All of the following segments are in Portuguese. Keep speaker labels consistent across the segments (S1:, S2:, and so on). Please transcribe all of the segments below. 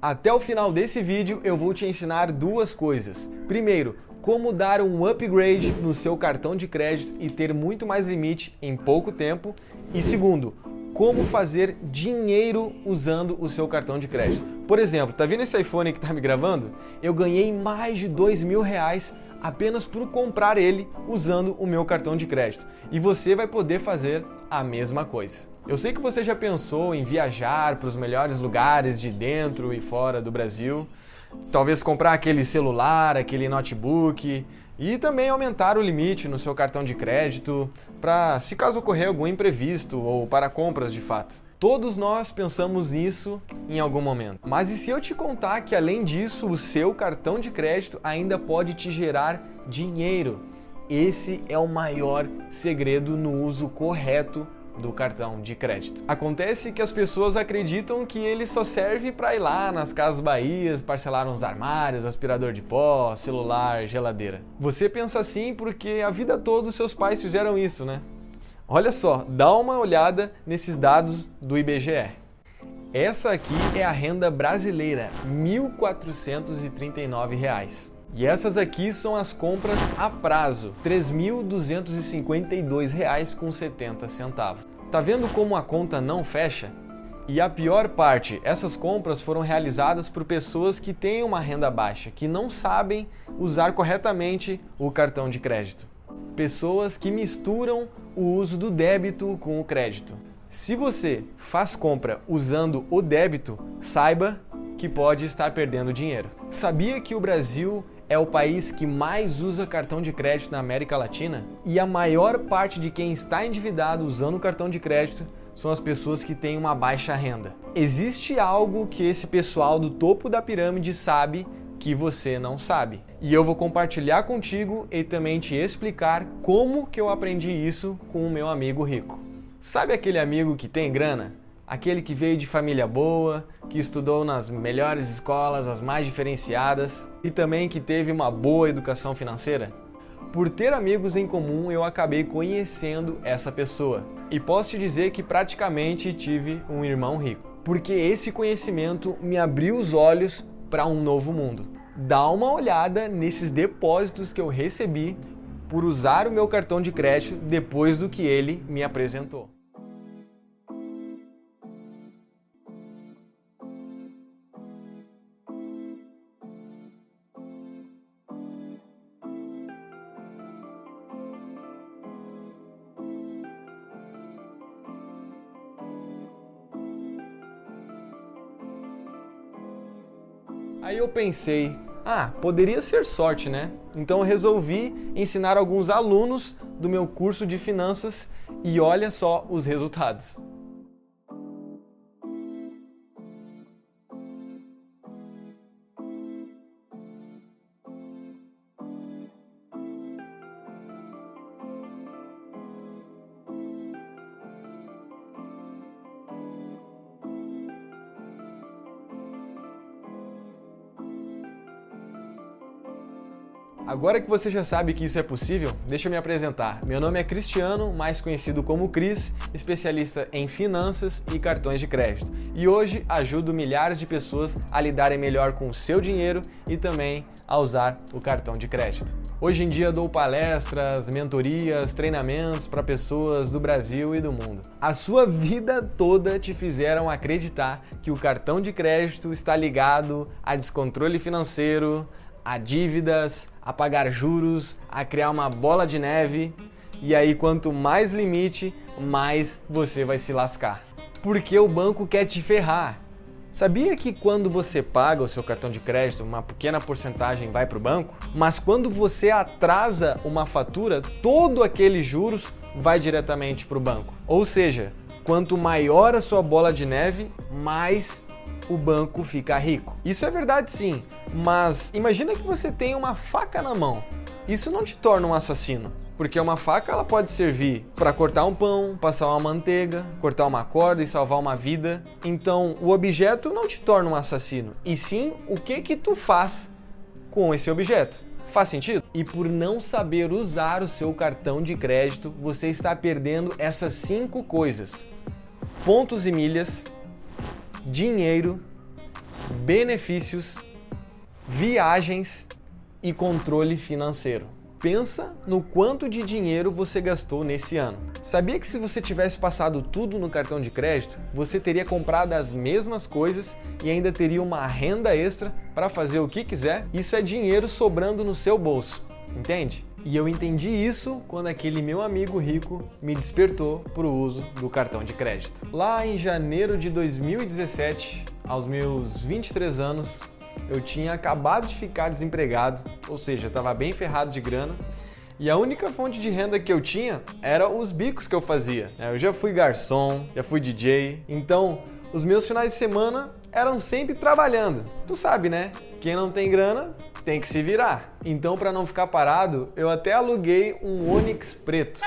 S1: Até o final desse vídeo eu vou te ensinar duas coisas. Primeiro, como dar um upgrade no seu cartão de crédito e ter muito mais limite em pouco tempo. E segundo, como fazer dinheiro usando o seu cartão de crédito. Por exemplo, tá vendo esse iPhone que tá me gravando? Eu ganhei mais de dois mil reais apenas por comprar ele usando o meu cartão de crédito. E você vai poder fazer a mesma coisa. Eu sei que você já pensou em viajar para os melhores lugares de dentro e fora do Brasil, talvez comprar aquele celular, aquele notebook e também aumentar o limite no seu cartão de crédito para se caso ocorrer algum imprevisto ou para compras de fato. Todos nós pensamos nisso em algum momento. Mas e se eu te contar que além disso, o seu cartão de crédito ainda pode te gerar dinheiro? Esse é o maior segredo no uso correto do cartão de crédito. Acontece que as pessoas acreditam que ele só serve para ir lá nas casas bahias, parcelar uns armários, aspirador de pó, celular, geladeira. Você pensa assim porque a vida toda os seus pais fizeram isso, né? Olha só, dá uma olhada nesses dados do IBGE. Essa aqui é a renda brasileira, R$ 1.439. E essas aqui são as compras a prazo, R$ 3.252,70. Tá vendo como a conta não fecha? E a pior parte, essas compras foram realizadas por pessoas que têm uma renda baixa, que não sabem usar corretamente o cartão de crédito. Pessoas que misturam o uso do débito com o crédito. Se você faz compra usando o débito, saiba que pode estar perdendo dinheiro. Sabia que o Brasil é o país que mais usa cartão de crédito na América Latina e a maior parte de quem está endividado usando cartão de crédito são as pessoas que têm uma baixa renda. Existe algo que esse pessoal do topo da pirâmide sabe que você não sabe. E eu vou compartilhar contigo e também te explicar como que eu aprendi isso com o meu amigo rico. Sabe aquele amigo que tem grana? Aquele que veio de família boa, que estudou nas melhores escolas, as mais diferenciadas e também que teve uma boa educação financeira? Por ter amigos em comum, eu acabei conhecendo essa pessoa. E posso te dizer que praticamente tive um irmão rico, porque esse conhecimento me abriu os olhos para um novo mundo. Dá uma olhada nesses depósitos que eu recebi por usar o meu cartão de crédito depois do que ele me apresentou. Aí eu pensei, ah, poderia ser sorte, né? Então eu resolvi ensinar alguns alunos do meu curso de finanças e olha só os resultados. Agora que você já sabe que isso é possível, deixa eu me apresentar. Meu nome é Cristiano, mais conhecido como Cris, especialista em finanças e cartões de crédito. E hoje ajudo milhares de pessoas a lidarem melhor com o seu dinheiro e também a usar o cartão de crédito. Hoje em dia dou palestras, mentorias, treinamentos para pessoas do Brasil e do mundo. A sua vida toda te fizeram acreditar que o cartão de crédito está ligado a descontrole financeiro, a dívidas, a pagar juros, a criar uma bola de neve. E aí, quanto mais limite, mais você vai se lascar. Porque o banco quer te ferrar. Sabia que quando você paga o seu cartão de crédito, uma pequena porcentagem vai para o banco? Mas quando você atrasa uma fatura, todo aquele juros vai diretamente para o banco. Ou seja, quanto maior a sua bola de neve, mais o banco fica rico. Isso é verdade sim, mas imagina que você tem uma faca na mão. Isso não te torna um assassino, porque uma faca ela pode servir para cortar um pão, passar uma manteiga, cortar uma corda e salvar uma vida. Então, o objeto não te torna um assassino, e sim o que que tu faz com esse objeto. Faz sentido? E por não saber usar o seu cartão de crédito, você está perdendo essas cinco coisas: pontos e milhas, dinheiro, benefícios, viagens e controle financeiro. Pensa no quanto de dinheiro você gastou nesse ano. Sabia que se você tivesse passado tudo no cartão de crédito, você teria comprado as mesmas coisas e ainda teria uma renda extra para fazer o que quiser? Isso é dinheiro sobrando no seu bolso, entende? E eu entendi isso quando aquele meu amigo rico me despertou para o uso do cartão de crédito. Lá em janeiro de 2017, aos meus 23 anos, eu tinha acabado de ficar desempregado, ou seja, estava bem ferrado de grana. E a única fonte de renda que eu tinha era os bicos que eu fazia. Eu já fui garçom, já fui DJ, então os meus finais de semana eram sempre trabalhando. Tu sabe, né? Quem não tem grana tem que se virar. Então, para não ficar parado, eu até aluguei um Onix preto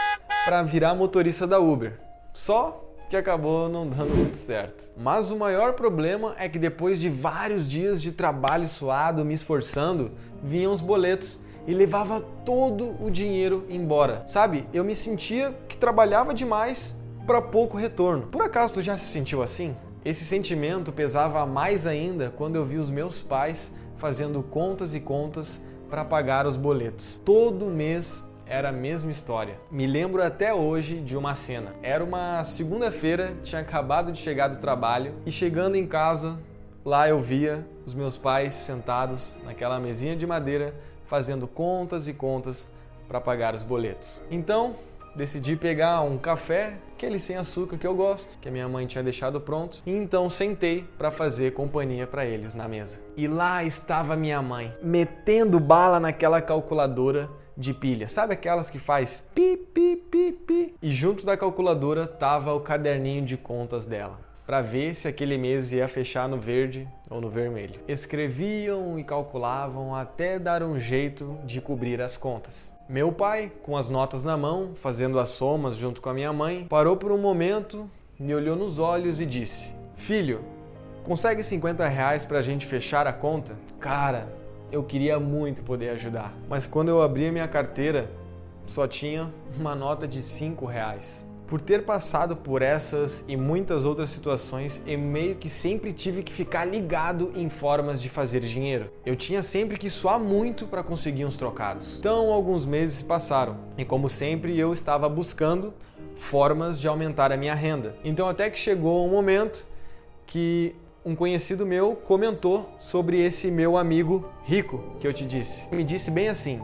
S1: para virar motorista da Uber. Só que acabou não dando muito certo. Mas o maior problema é que depois de vários dias de trabalho suado, me esforçando, vinham os boletos e levava todo o dinheiro embora. Sabe? Eu me sentia que trabalhava demais para pouco retorno. Por acaso tu já se sentiu assim? Esse sentimento pesava mais ainda quando eu vi os meus pais fazendo contas e contas para pagar os boletos. Todo mês era a mesma história. Me lembro até hoje de uma cena. Era uma segunda-feira, tinha acabado de chegar do trabalho e chegando em casa, lá eu via os meus pais sentados naquela mesinha de madeira fazendo contas e contas para pagar os boletos. Então, decidi pegar um café, aquele sem açúcar que eu gosto, que a minha mãe tinha deixado pronto, e então sentei para fazer companhia para eles na mesa. E lá estava minha mãe, metendo bala naquela calculadora de pilha. Sabe aquelas que faz pi, pi, pi, pi? E junto da calculadora tava o caderninho de contas dela, para ver se aquele mês ia fechar no verde ou no vermelho. Escreviam e calculavam até dar um jeito de cobrir as contas. Meu pai, com as notas na mão, fazendo as somas junto com a minha mãe, parou por um momento, me olhou nos olhos e disse: Filho, consegue 50 reais para a gente fechar a conta? Cara, eu queria muito poder ajudar, mas quando eu abri a minha carteira, só tinha uma nota de 5 reais. Por ter passado por essas e muitas outras situações, eu meio que sempre tive que ficar ligado em formas de fazer dinheiro. Eu tinha sempre que suar muito para conseguir uns trocados. Então, alguns meses passaram e, como sempre, eu estava buscando formas de aumentar a minha renda. Então, até que chegou um momento que um conhecido meu comentou sobre esse meu amigo rico que eu te disse. Me disse bem assim: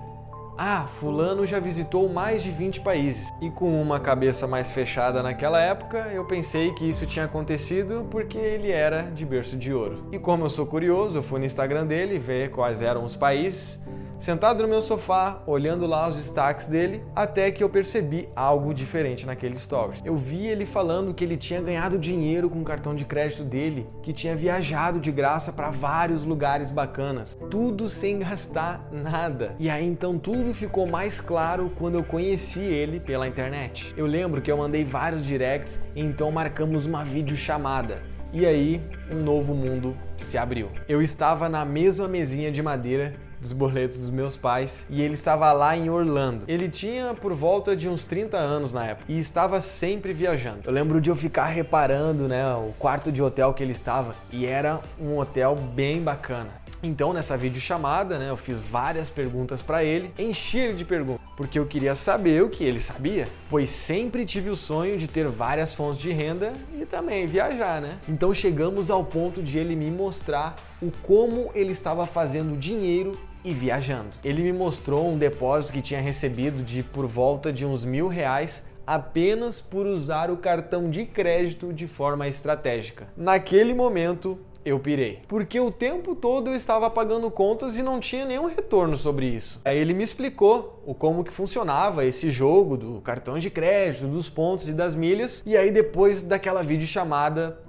S1: Ah, Fulano já visitou mais de 20 países. E com uma cabeça mais fechada naquela época, eu pensei que isso tinha acontecido porque ele era de berço de ouro. E como eu sou curioso, eu fui no Instagram dele ver quais eram os países sentado no meu sofá, olhando lá os destaques dele, até que eu percebi algo diferente naquele stories. Eu vi ele falando que ele tinha ganhado dinheiro com o cartão de crédito dele, que tinha viajado de graça para vários lugares bacanas, tudo sem gastar nada. E aí então tudo ficou mais claro quando eu conheci ele pela internet. Eu lembro que eu mandei vários directs e então marcamos uma videochamada. E aí, um novo mundo se abriu. Eu estava na mesma mesinha de madeira dos boletos dos meus pais e ele estava lá em Orlando. Ele tinha por volta de uns 30 anos na época e estava sempre viajando. Eu lembro de eu ficar reparando, né, o quarto de hotel que ele estava e era um hotel bem bacana. Então, nessa videochamada, né, eu fiz várias perguntas para ele, enchi ele de perguntas, porque eu queria saber o que ele sabia, pois sempre tive o sonho de ter várias fontes de renda e também viajar, né? Então chegamos ao ponto de ele me mostrar o como ele estava fazendo dinheiro e viajando. Ele me mostrou um depósito que tinha recebido de por volta de uns mil reais apenas por usar o cartão de crédito de forma estratégica. Naquele momento, eu pirei. Porque o tempo todo eu estava pagando contas e não tinha nenhum retorno sobre isso. Aí ele me explicou o como que funcionava esse jogo do cartão de crédito, dos pontos e das milhas. E aí depois daquela videochamada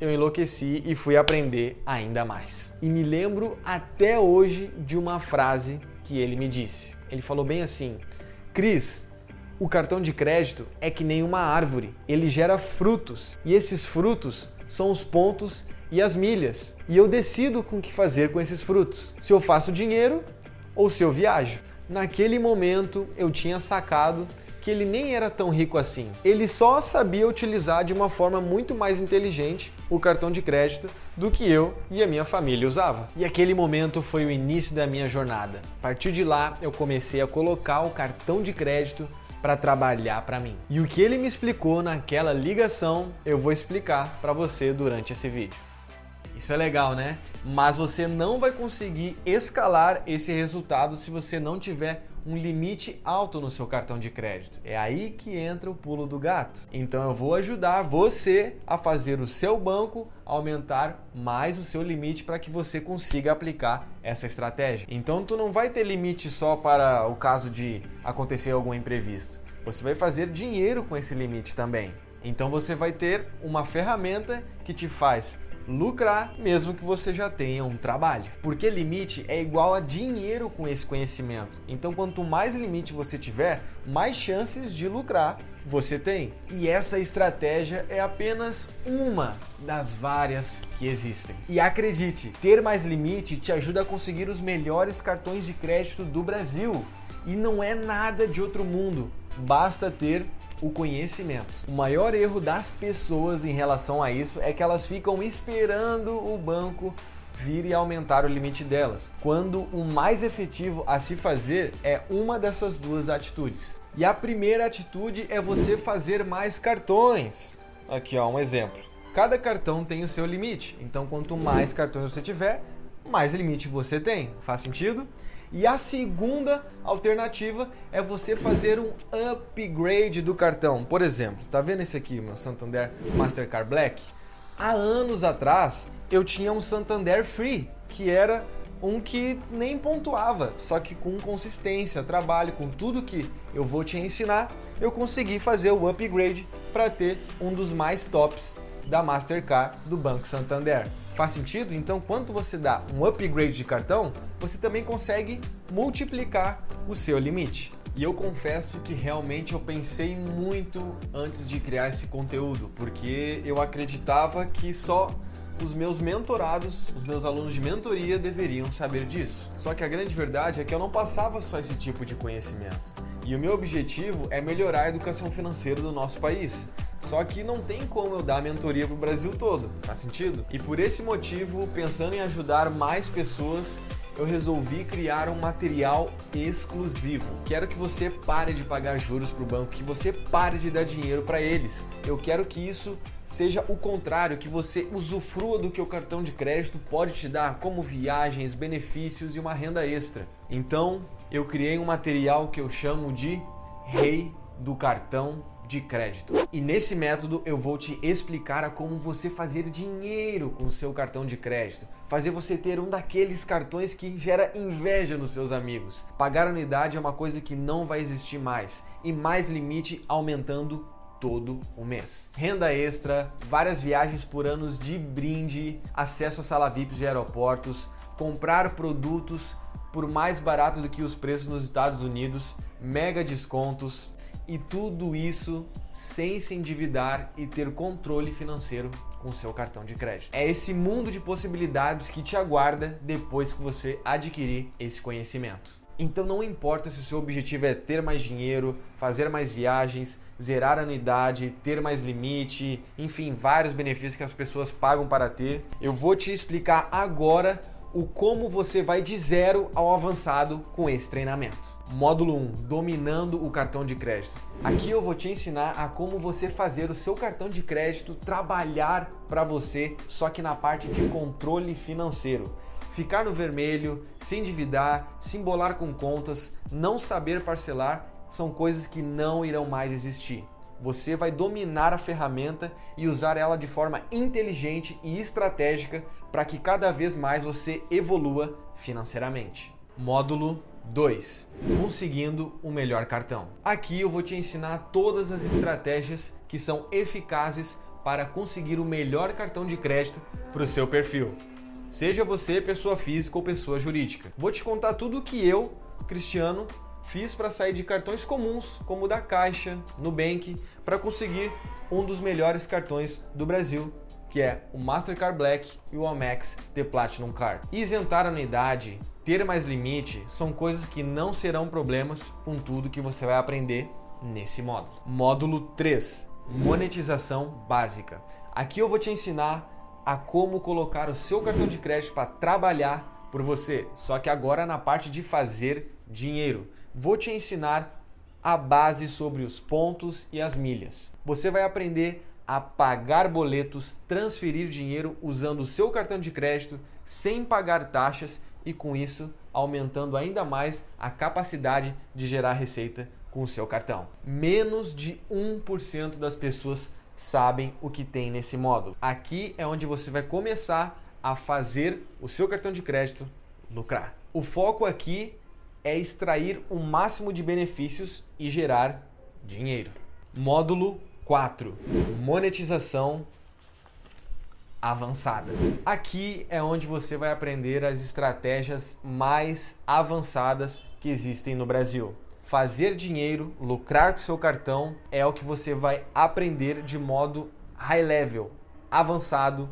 S1: eu enlouqueci e fui aprender ainda mais. E me lembro até hoje de uma frase que ele me disse. Ele falou bem assim: "Cris, o cartão de crédito é que nem uma árvore, ele gera frutos e esses frutos são os pontos e as milhas. E eu decido com o que fazer com esses frutos. Se eu faço dinheiro ou se eu viajo. Naquele momento eu tinha sacado que ele nem era tão rico assim. Ele só sabia utilizar de uma forma muito mais inteligente o cartão de crédito do que eu e a minha família usava. E aquele momento foi o início da minha jornada. A partir de lá, eu comecei a colocar o cartão de crédito para trabalhar para mim. E o que ele me explicou naquela ligação, eu vou explicar para você durante esse vídeo. Isso é legal, né? Mas você não vai conseguir escalar esse resultado se você não tiver um limite alto no seu cartão de crédito. É aí que entra o pulo do gato. Então eu vou ajudar você a fazer o seu banco aumentar mais o seu limite para que você consiga aplicar essa estratégia. Então tu não vai ter limite só para o caso de acontecer algum imprevisto. Você vai fazer dinheiro com esse limite também. Então você vai ter uma ferramenta que te faz lucrar, mesmo que você já tenha um trabalho. Porque limite é igual a dinheiro com esse conhecimento. Então, quanto mais limite você tiver, mais chances de lucrar você tem. E essa estratégia é apenas uma das várias que existem. E acredite, ter mais limite te ajuda a conseguir os melhores cartões de crédito do Brasil. E não é nada de outro mundo. Basta ter o conhecimento. O maior erro das pessoas em relação a isso é que elas ficam esperando o banco vir e aumentar o limite delas, quando o mais efetivo a se fazer é uma dessas duas atitudes. E a primeira atitude é você fazer mais cartões. Aqui ó, um exemplo. Cada cartão tem o seu limite, então quanto mais cartões você tiver, mais limite você tem. Faz sentido? E a segunda alternativa é você fazer um upgrade do cartão. Por exemplo, tá vendo esse aqui, meu Santander Mastercard Black? Há anos atrás eu tinha um Santander Free, que era um que nem pontuava, só que com consistência, trabalho, com tudo que eu vou te ensinar, eu consegui fazer o upgrade para ter um dos mais tops da Mastercard do Banco Santander. Faz sentido? Então, quando você dá um upgrade de cartão, você também consegue multiplicar o seu limite. E eu confesso que realmente eu pensei muito antes de criar esse conteúdo, porque eu acreditava que só os meus mentorados, os meus alunos de mentoria deveriam saber disso. Só que a grande verdade é que eu não passava só esse tipo de conhecimento. E o meu objetivo é melhorar a educação financeira do nosso país. Só que não tem como eu dar mentoria para o Brasil todo, faz sentido? E por esse motivo, pensando em ajudar mais pessoas, eu resolvi criar um material exclusivo. Quero que você pare de pagar juros para o banco, que você pare de dar dinheiro para eles. Eu quero que isso seja o contrário, que você usufrua do que o cartão de crédito pode te dar, como viagens, benefícios e uma renda extra. Então, eu criei um material que eu chamo de Rei do Cartão de crédito. E nesse método eu vou te explicar a como você fazer dinheiro com o seu cartão de crédito, fazer você ter um daqueles cartões que gera inveja nos seus amigos. Pagar anuidade é uma coisa que não vai existir mais e mais limite aumentando todo o mês. Renda extra, várias viagens por anos de brinde, acesso a sala VIPs de aeroportos, comprar produtos por mais barato do que os preços nos Estados Unidos, mega descontos, e tudo isso sem se endividar e ter controle financeiro com seu cartão de crédito. É esse mundo de possibilidades que te aguarda depois que você adquirir esse conhecimento. Então não importa se o seu objetivo é ter mais dinheiro, fazer mais viagens, zerar a anuidade, ter mais limite, enfim, vários benefícios que as pessoas pagam para ter. Eu vou te explicar agora o como você vai de zero ao avançado com esse treinamento. Módulo 1: Dominando o cartão de crédito. Aqui eu vou te ensinar a como você fazer o seu cartão de crédito trabalhar para você, só que na parte de controle financeiro. Ficar no vermelho, se endividar, se embolar com contas, não saber parcelar são coisas que não irão mais existir. Você vai dominar a ferramenta e usar ela de forma inteligente e estratégica para que cada vez mais você evolua financeiramente. Módulo 2. Conseguindo o melhor cartão. Aqui eu vou te ensinar todas as estratégias que são eficazes para conseguir o melhor cartão de crédito para o seu perfil. Seja você pessoa física ou pessoa jurídica. Vou te contar tudo o que eu, Cristiano, fiz para sair de cartões comuns, como o da Caixa, Nubank, para conseguir um dos melhores cartões do Brasil, que é o Mastercard Black e o Amex The Platinum Card. Isentar a anuidade, ter mais limite são coisas que não serão problemas com tudo que você vai aprender nesse módulo. Módulo 3: Monetização básica. Aqui eu vou te ensinar a como colocar o seu cartão de crédito para trabalhar por você, só que agora na parte de fazer dinheiro. Vou te ensinar a base sobre os pontos e as milhas. Você vai aprender a pagar boletos, transferir dinheiro usando o seu cartão de crédito sem pagar taxas e com isso aumentando ainda mais a capacidade de gerar receita com o seu cartão. Menos de 1% das pessoas sabem o que tem nesse módulo. Aqui é onde você vai começar a fazer o seu cartão de crédito lucrar. O foco aqui é extrair o máximo de benefícios e gerar dinheiro. Módulo 4: Monetização avançada. Aqui é onde você vai aprender as estratégias mais avançadas que existem no Brasil. Fazer dinheiro, lucrar com seu cartão é o que você vai aprender de modo high level, avançado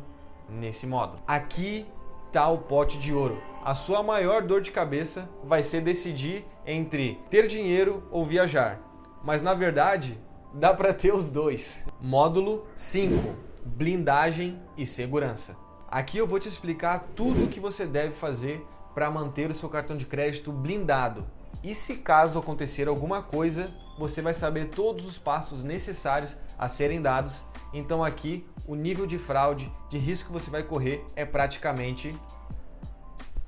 S1: nesse modo. Aqui está o pote de ouro. A sua maior dor de cabeça vai ser decidir entre ter dinheiro ou viajar. Mas na verdade, dá para ter os dois. Módulo 5 blindagem e segurança. Aqui eu vou te explicar tudo o que você deve fazer para manter o seu cartão de crédito blindado. E se caso acontecer alguma coisa, você vai saber todos os passos necessários a serem dados. Então aqui o nível de fraude, de risco que você vai correr é praticamente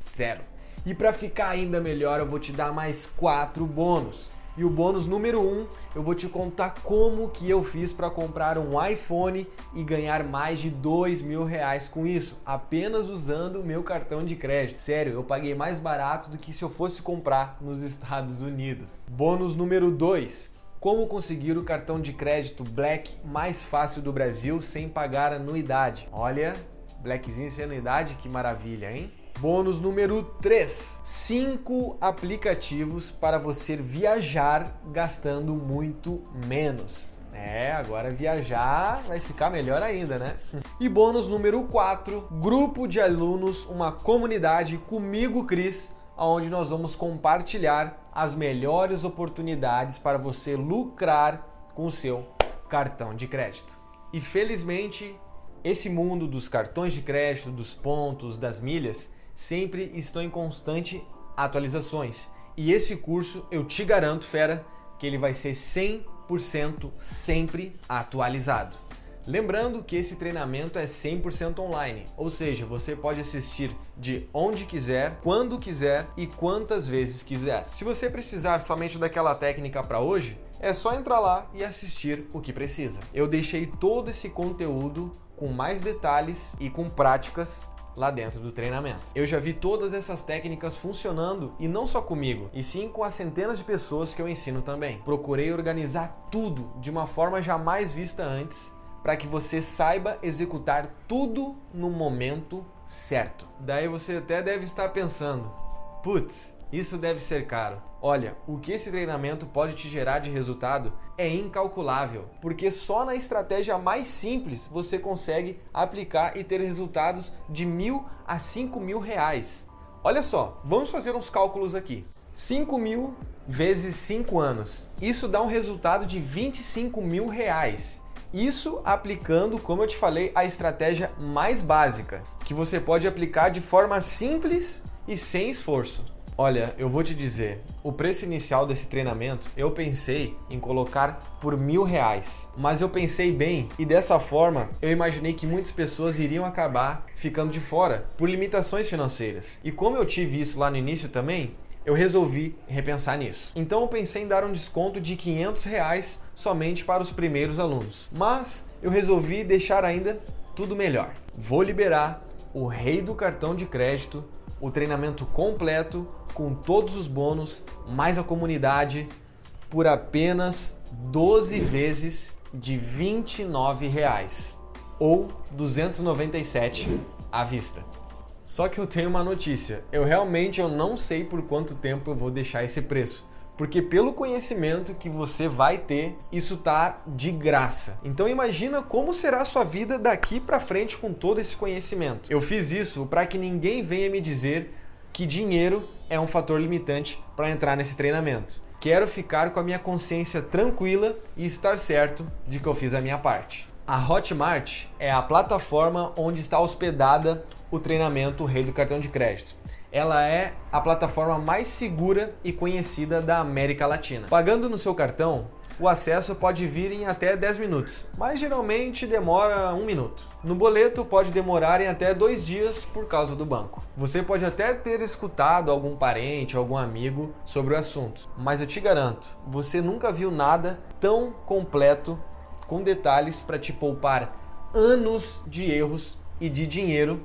S1: zero. E para ficar ainda melhor, eu vou te dar mais quatro bônus. E o bônus número 1, um, eu vou te contar como que eu fiz para comprar um iPhone e ganhar mais de dois mil reais com isso, apenas usando o meu cartão de crédito. Sério, eu paguei mais barato do que se eu fosse comprar nos Estados Unidos. Bônus número 2, como conseguir o cartão de crédito Black mais fácil do Brasil sem pagar anuidade. Olha, Blackzinho sem anuidade, que maravilha, hein? Bônus número 3: 5 aplicativos para você viajar gastando muito menos. É, agora viajar vai ficar melhor ainda, né? E bônus número 4, grupo de alunos, uma comunidade comigo, Cris, onde nós vamos compartilhar as melhores oportunidades para você lucrar com o seu cartão de crédito. E felizmente, esse mundo dos cartões de crédito, dos pontos, das milhas, sempre estão em constante atualizações. E esse curso, eu te garanto, fera, que ele vai ser 100% sempre atualizado. Lembrando que esse treinamento é 100% online, ou seja, você pode assistir de onde quiser, quando quiser e quantas vezes quiser. Se você precisar somente daquela técnica para hoje, é só entrar lá e assistir o que precisa. Eu deixei todo esse conteúdo com mais detalhes e com práticas lá dentro do treinamento. Eu já vi todas essas técnicas funcionando e não só comigo, e sim com as centenas de pessoas que eu ensino também. Procurei organizar tudo de uma forma jamais vista antes para que você saiba executar tudo no momento certo. Daí você até deve estar pensando: putz, isso deve ser caro. Olha, o que esse treinamento pode te gerar de resultado é incalculável, porque só na estratégia mais simples você consegue aplicar e ter resultados de mil a cinco mil reais. Olha só, vamos fazer uns cálculos aqui. 5 mil vezes 5 anos. Isso dá um resultado de 25 mil reais. Isso aplicando, como eu te falei, a estratégia mais básica, que você pode aplicar de forma simples e sem esforço. Olha, eu vou te dizer, o preço inicial desse treinamento eu pensei em colocar por mil reais, mas eu pensei bem e dessa forma eu imaginei que muitas pessoas iriam acabar ficando de fora por limitações financeiras. E como eu tive isso lá no início também, eu resolvi repensar nisso. Então eu pensei em dar um desconto de 500 reais somente para os primeiros alunos, mas eu resolvi deixar ainda tudo melhor. Vou liberar o rei do cartão de crédito, o treinamento completo com todos os bônus, mais a comunidade, por apenas 12 vezes de 29 reais, ou 297 à vista. Só que eu tenho uma notícia, eu realmente eu não sei por quanto tempo eu vou deixar esse preço. Porque pelo conhecimento que você vai ter, isso tá de graça. Então imagina como será a sua vida daqui para frente com todo esse conhecimento. Eu fiz isso para que ninguém venha me dizer que dinheiro é um fator limitante para entrar nesse treinamento. Quero ficar com a minha consciência tranquila e estar certo de que eu fiz a minha parte. A Hotmart é a plataforma onde está hospedada o treinamento Rei do Cartão de Crédito. Ela é a plataforma mais segura e conhecida da América Latina. Pagando no seu cartão, o acesso pode vir em até 10 minutos, mas geralmente demora um minuto. No boleto pode demorar em até dois dias por causa do banco. Você pode até ter escutado algum parente, algum amigo sobre o assunto, mas eu te garanto, você nunca viu nada tão completo com detalhes para te poupar anos de erros e de dinheiro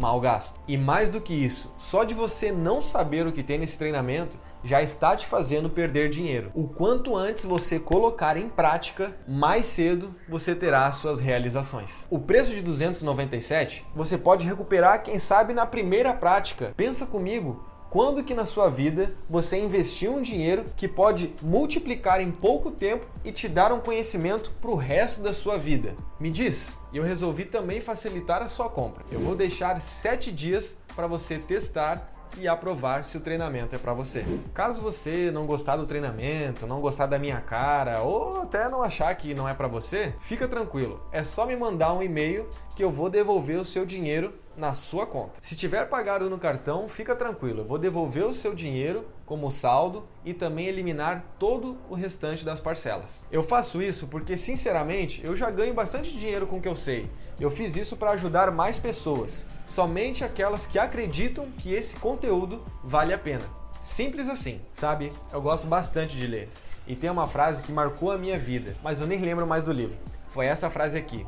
S1: mal gasto. E mais do que isso, só de você não saber o que tem nesse treinamento já está te fazendo perder dinheiro. O quanto antes você colocar em prática, mais cedo você terá suas realizações. O preço de 297 você pode recuperar, quem sabe, na primeira prática. Pensa comigo, quando que na sua vida você investiu um dinheiro que pode multiplicar em pouco tempo e te dar um conhecimento para o resto da sua vida? Me diz. E eu resolvi também facilitar a sua compra. Eu vou deixar 7 dias para você testar e aprovar se o treinamento é para você. Caso você não gostar do treinamento, não gostar da minha cara ou até não achar que não é para você, fica tranquilo. É só me mandar um e-mail que eu vou devolver o seu dinheiro na sua conta. Se tiver pagado no cartão, fica tranquilo, eu vou devolver o seu dinheiro como saldo e também eliminar todo o restante das parcelas. Eu faço isso porque, sinceramente, eu já ganho bastante dinheiro com o que eu sei. Eu fiz isso para ajudar mais pessoas, somente aquelas que acreditam que esse conteúdo vale a pena. Simples assim, sabe? Eu gosto bastante de ler. E tem uma frase que marcou a minha vida, mas eu nem lembro mais do livro. Foi essa frase aqui: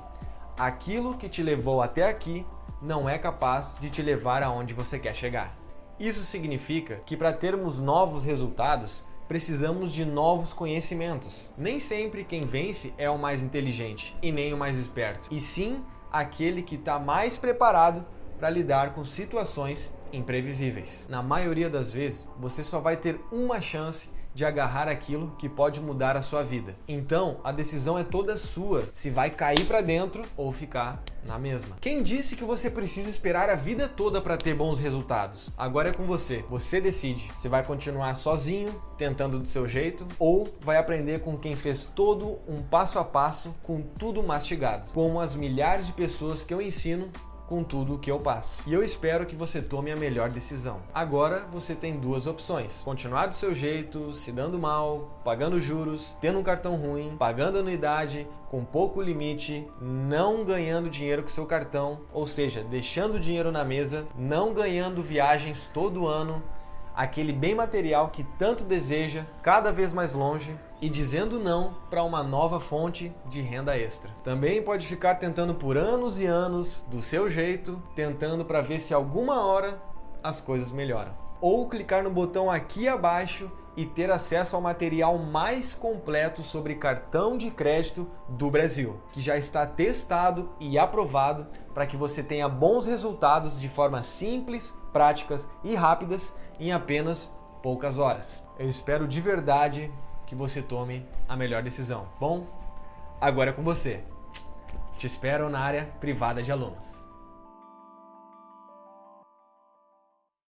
S1: Aquilo que te levou até aqui não é capaz de te levar aonde você quer chegar. Isso significa que para termos novos resultados, precisamos de novos conhecimentos. Nem sempre quem vence é o mais inteligente e nem o mais esperto, e sim aquele que está mais preparado para lidar com situações imprevisíveis. Na maioria das vezes, você só vai ter uma chance de agarrar aquilo que pode mudar a sua vida. Então, a decisão é toda sua se vai cair para dentro ou ficar na mesma. Quem disse que você precisa esperar a vida toda para ter bons resultados? Agora é com você. Você decide. Você vai continuar sozinho, tentando do seu jeito, ou vai aprender com quem fez todo um passo a passo, com tudo mastigado, como as milhares de pessoas que eu ensino com tudo o que eu passo. E eu espero que você tome a melhor decisão. Agora você tem duas opções: continuar do seu jeito, se dando mal, pagando juros, tendo um cartão ruim, pagando anuidade, com pouco limite, não ganhando dinheiro com seu cartão, ou seja, deixando dinheiro na mesa, não ganhando viagens todo ano aquele bem material que tanto deseja, cada vez mais longe e dizendo não para uma nova fonte de renda extra. Também pode ficar tentando por anos e anos, do seu jeito, tentando para ver se alguma hora as coisas melhoram. Ou clicar no botão aqui abaixo e ter acesso ao material mais completo sobre cartão de crédito do Brasil, que já está testado e aprovado para que você tenha bons resultados de forma simples, práticas e rápidas em apenas poucas horas. Eu espero de verdade que você tome a melhor decisão. Bom, agora é com você. Te espero na área privada de alunos.